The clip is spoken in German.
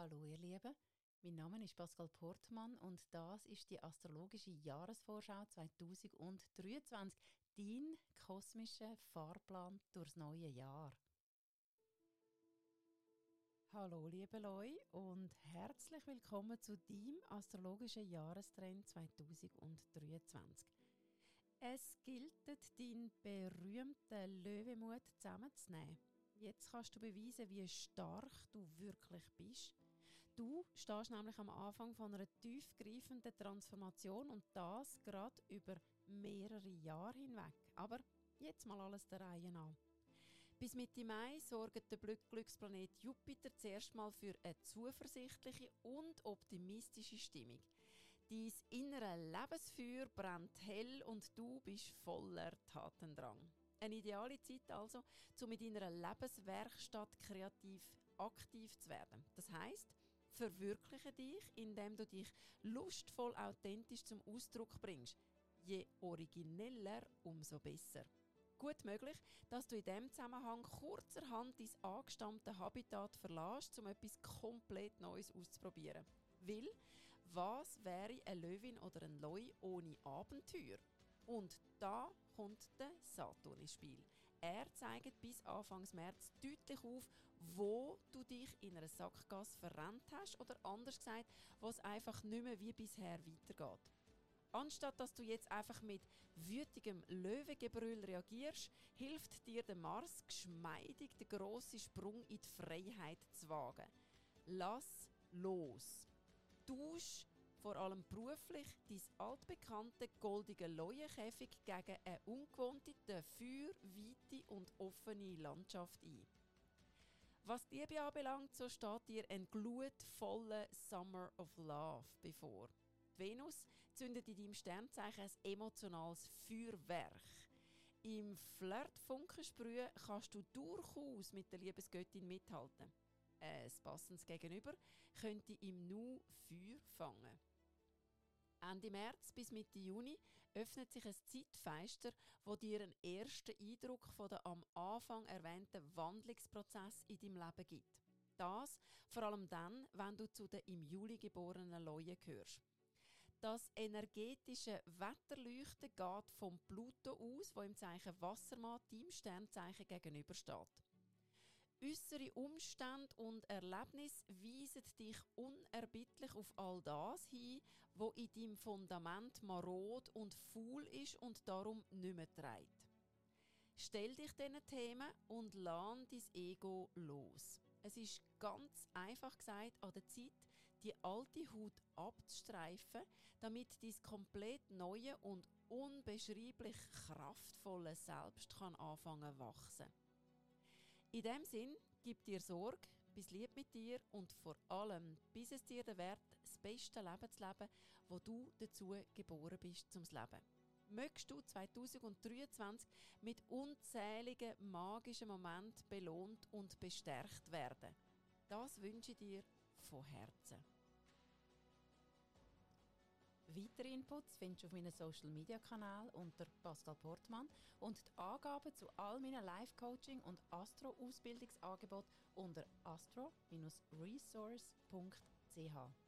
Hallo ihr Lieben, mein Name ist Pascal Portmann und das ist die astrologische Jahresvorschau 2023, dein kosmischer Fahrplan durchs neue Jahr. Hallo liebe Leute und herzlich willkommen zu deinem astrologischen Jahrestrend 2023. Es gilt, deinen berühmten Löwemut zusammenzunehmen. Jetzt kannst du beweisen, wie stark du wirklich bist. Du stehst nämlich am Anfang von einer tiefgreifenden Transformation und das gerade über mehrere Jahre hinweg. Aber jetzt mal alles der Reihe nach. Bis Mitte Mai sorgt der Glücksplanet Jupiter zuerst mal für eine zuversichtliche und optimistische Stimmung. Dein innere Lebensfeuer brennt hell und du bist voller Tatendrang. Eine ideale Zeit also, um mit deiner Lebenswerkstatt kreativ aktiv zu werden. Das heißt, verwirkliche dich, indem du dich lustvoll authentisch zum Ausdruck bringst. Je origineller, umso besser. Gut möglich, dass du in diesem Zusammenhang kurzerhand dein angestammte Habitat verlässt, um etwas komplett Neues auszuprobieren. Weil, was wäre eine Löwin oder ein Leu ohne Abenteuer? Und da kommt der Saturn ins Spiel. Er zeigt bis Anfang März deutlich auf, wo du dich in einer Sackgasse verrennt hast oder anders gesagt, was einfach nicht mehr wie bisher weitergeht. Anstatt dass du jetzt einfach mit wütigem Löwengebrüll reagierst, hilft dir der Mars geschmeidig den grossen Sprung in die Freiheit zu wagen. Lass los. Tausch vor allem beruflich dein altbekannte goldige Leuenkäfig gegen eine ungewohnte, dafür weite und offene Landschaft ein. Was die Liebe anbelangt, so steht dir ein glutvoller Summer of Love bevor. Die Venus zündet in deinem Sternzeichen ein emotionales Feuerwerk. Im Flirtfunkensprühen kannst du durchaus mit der Liebesgöttin mithalten. Ein passendes Gegenüber könnte im Nu Feuer fangen. Ende März bis Mitte Juni öffnet sich ein Zeitfenster, wo dir einen ersten Eindruck von dem am Anfang erwähnten Wandlungsprozess in deinem Leben gibt. Das vor allem dann, wenn du zu den im Juli geborenen Leuen gehörst. Das energetische Wetterleuchten geht vom Pluto aus, wo im Zeichen Wassermann deinem Sternzeichen gegenübersteht. Äußere Umstände und Erlebnisse weisen dich unerbittlich auf all das hin, wo in deinem Fundament marod und faul ist und darum nicht mehr trägt. Stell dich diesen Themen und lern dein Ego los. Es ist ganz einfach gesagt an der Zeit, die alte Haut abzustreifen, damit dein komplett neue und unbeschreiblich kraftvolle Selbst kann anfangen wachsen. In dem Sinn, gib dir Sorge, bis lieb mit dir und vor allem, bis es dir der Wert, das beste Leben zu leben, wo du dazu geboren bist zum Leben. Möchtest du 2023 mit unzähligen magischen Momenten belohnt und bestärkt werden? Das wünsche ich dir von Herzen. Weitere Inputs findest du auf meinem Social Media Kanal unter Pascal Portmann und die Angaben zu all meinen Live-Coaching und Astro-Ausbildungsangeboten unter astro-resource.ch.